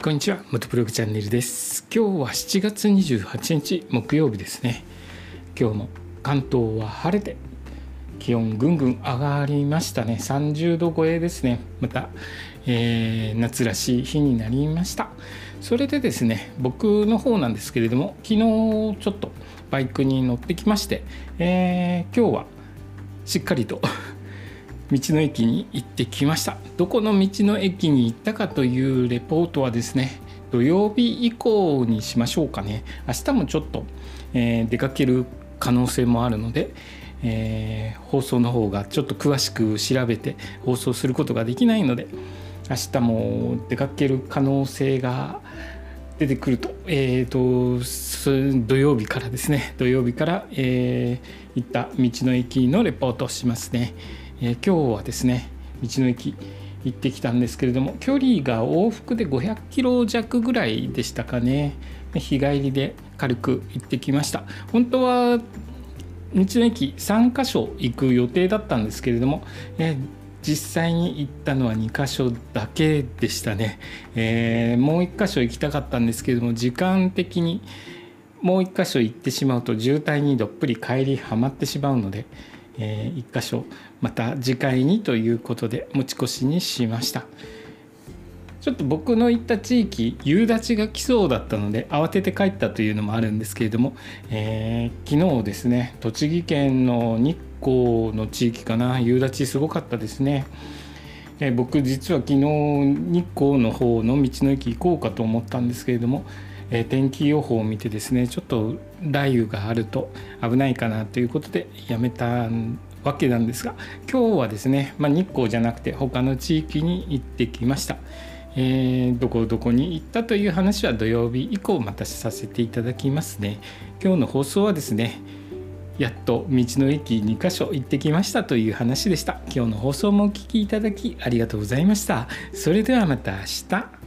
こんにちは元ブログチャンネルです。今日は7月28日木曜日ですね。今日も関東は晴れて気温ぐんぐん上がりましたね。30度超えですね。また、えー、夏らしい日になりました。それでですね僕の方なんですけれども昨日ちょっとバイクに乗ってきまして、えー、今日はしっかりと道の駅に行ってきました。どこの道の駅に行ったかというレポートはですね土曜日以降にしましょうかね。明日もちょっと、えー、出かける可能性もあるので、えー、放送の方がちょっと詳しく調べて放送することができないので明日も出かける可能性が出てくると,、えーと、土曜日からですね。土曜日から、えー、行った道の駅のレポートをしますね。えー、今日はですね道の駅行ってきたんですけれども距離が往復で500キロ弱ぐらいでしたかね。日帰りで軽く行ってきました。本当は道の駅3カ所行く予定だったんですけれども、えー、実際に行ったのは2箇所だけでしたね、えー、もう1箇所行きたかったんですけれども時間的にもう1箇所行ってしまうと渋滞にどっぷり帰りはまってしまうので、えー、1箇所また次回にということで持ち越しにしました。ちょっと僕の行った地域夕立が来そうだったので慌てて帰ったというのもあるんですけれども、えー、昨日ですね栃木県の日光の地域かな夕立すごかったですね。え僕実は昨日日光の方の道の駅行こうかと思ったんですけれども、え天気予報を見てですねちょっと雷雨があると危ないかなということでやめたわけなんですが今日はですね、まあ、日光じゃなくて他の地域に行ってきました。えー、どこどこに行ったという話は土曜日以降またさせていただきますね。今日の放送はですねやっと道の駅2カ所行ってきましたという話でした。今日の放送もお聴きいただきありがとうございました。それではまた明日。